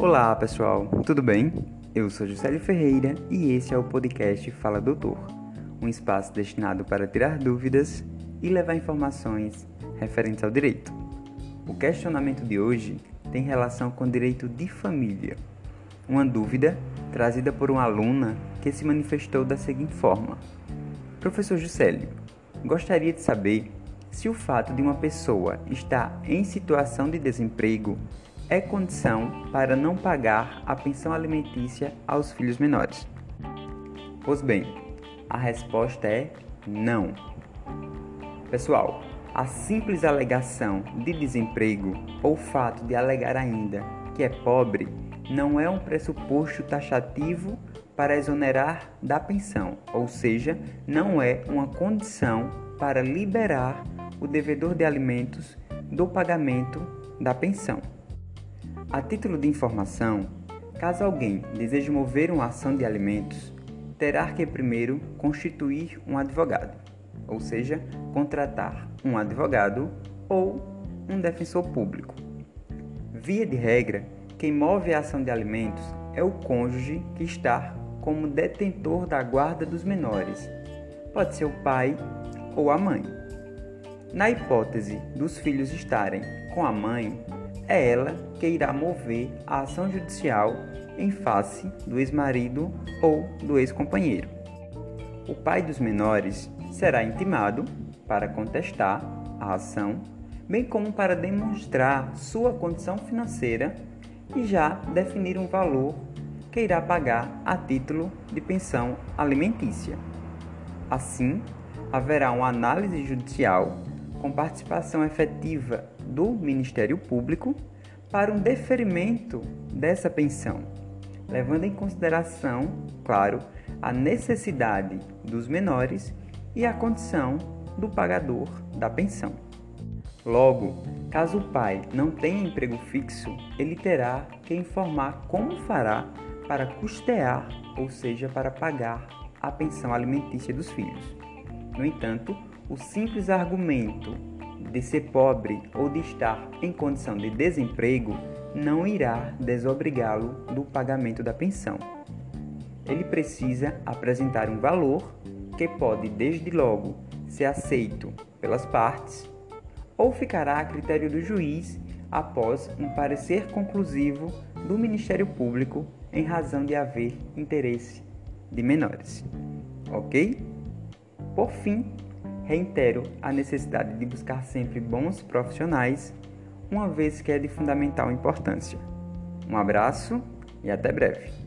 Olá pessoal, tudo bem? Eu sou Juscelio Ferreira e esse é o podcast Fala Doutor, um espaço destinado para tirar dúvidas e levar informações referentes ao direito. O questionamento de hoje tem relação com o direito de família. Uma dúvida trazida por uma aluna que se manifestou da seguinte forma: Professor Juscelio, gostaria de saber se o fato de uma pessoa estar em situação de desemprego é condição para não pagar a pensão alimentícia aos filhos menores. Pois bem, a resposta é não. Pessoal, a simples alegação de desemprego ou fato de alegar ainda que é pobre não é um pressuposto taxativo para exonerar da pensão, ou seja, não é uma condição para liberar o devedor de alimentos do pagamento da pensão. A título de informação, caso alguém deseje mover uma ação de alimentos, terá que primeiro constituir um advogado, ou seja, contratar um advogado ou um defensor público. Via de regra, quem move a ação de alimentos é o cônjuge que está como detentor da guarda dos menores. Pode ser o pai ou a mãe. Na hipótese dos filhos estarem com a mãe, é ela que irá mover a ação judicial em face do ex-marido ou do ex-companheiro. O pai dos menores será intimado para contestar a ação, bem como para demonstrar sua condição financeira e já definir um valor que irá pagar a título de pensão alimentícia. Assim, haverá uma análise judicial com participação efetiva do Ministério Público para um deferimento dessa pensão, levando em consideração, claro, a necessidade dos menores e a condição do pagador da pensão. Logo, caso o pai não tenha emprego fixo, ele terá que informar como fará para custear, ou seja, para pagar a pensão alimentícia dos filhos. No entanto, o simples argumento de ser pobre ou de estar em condição de desemprego não irá desobrigá-lo do pagamento da pensão. Ele precisa apresentar um valor que pode, desde logo, ser aceito pelas partes ou ficará a critério do juiz após um parecer conclusivo do Ministério Público em razão de haver interesse de menores. Ok? Por fim, reitero a necessidade de buscar sempre bons profissionais, uma vez que é de fundamental importância. Um abraço e até breve.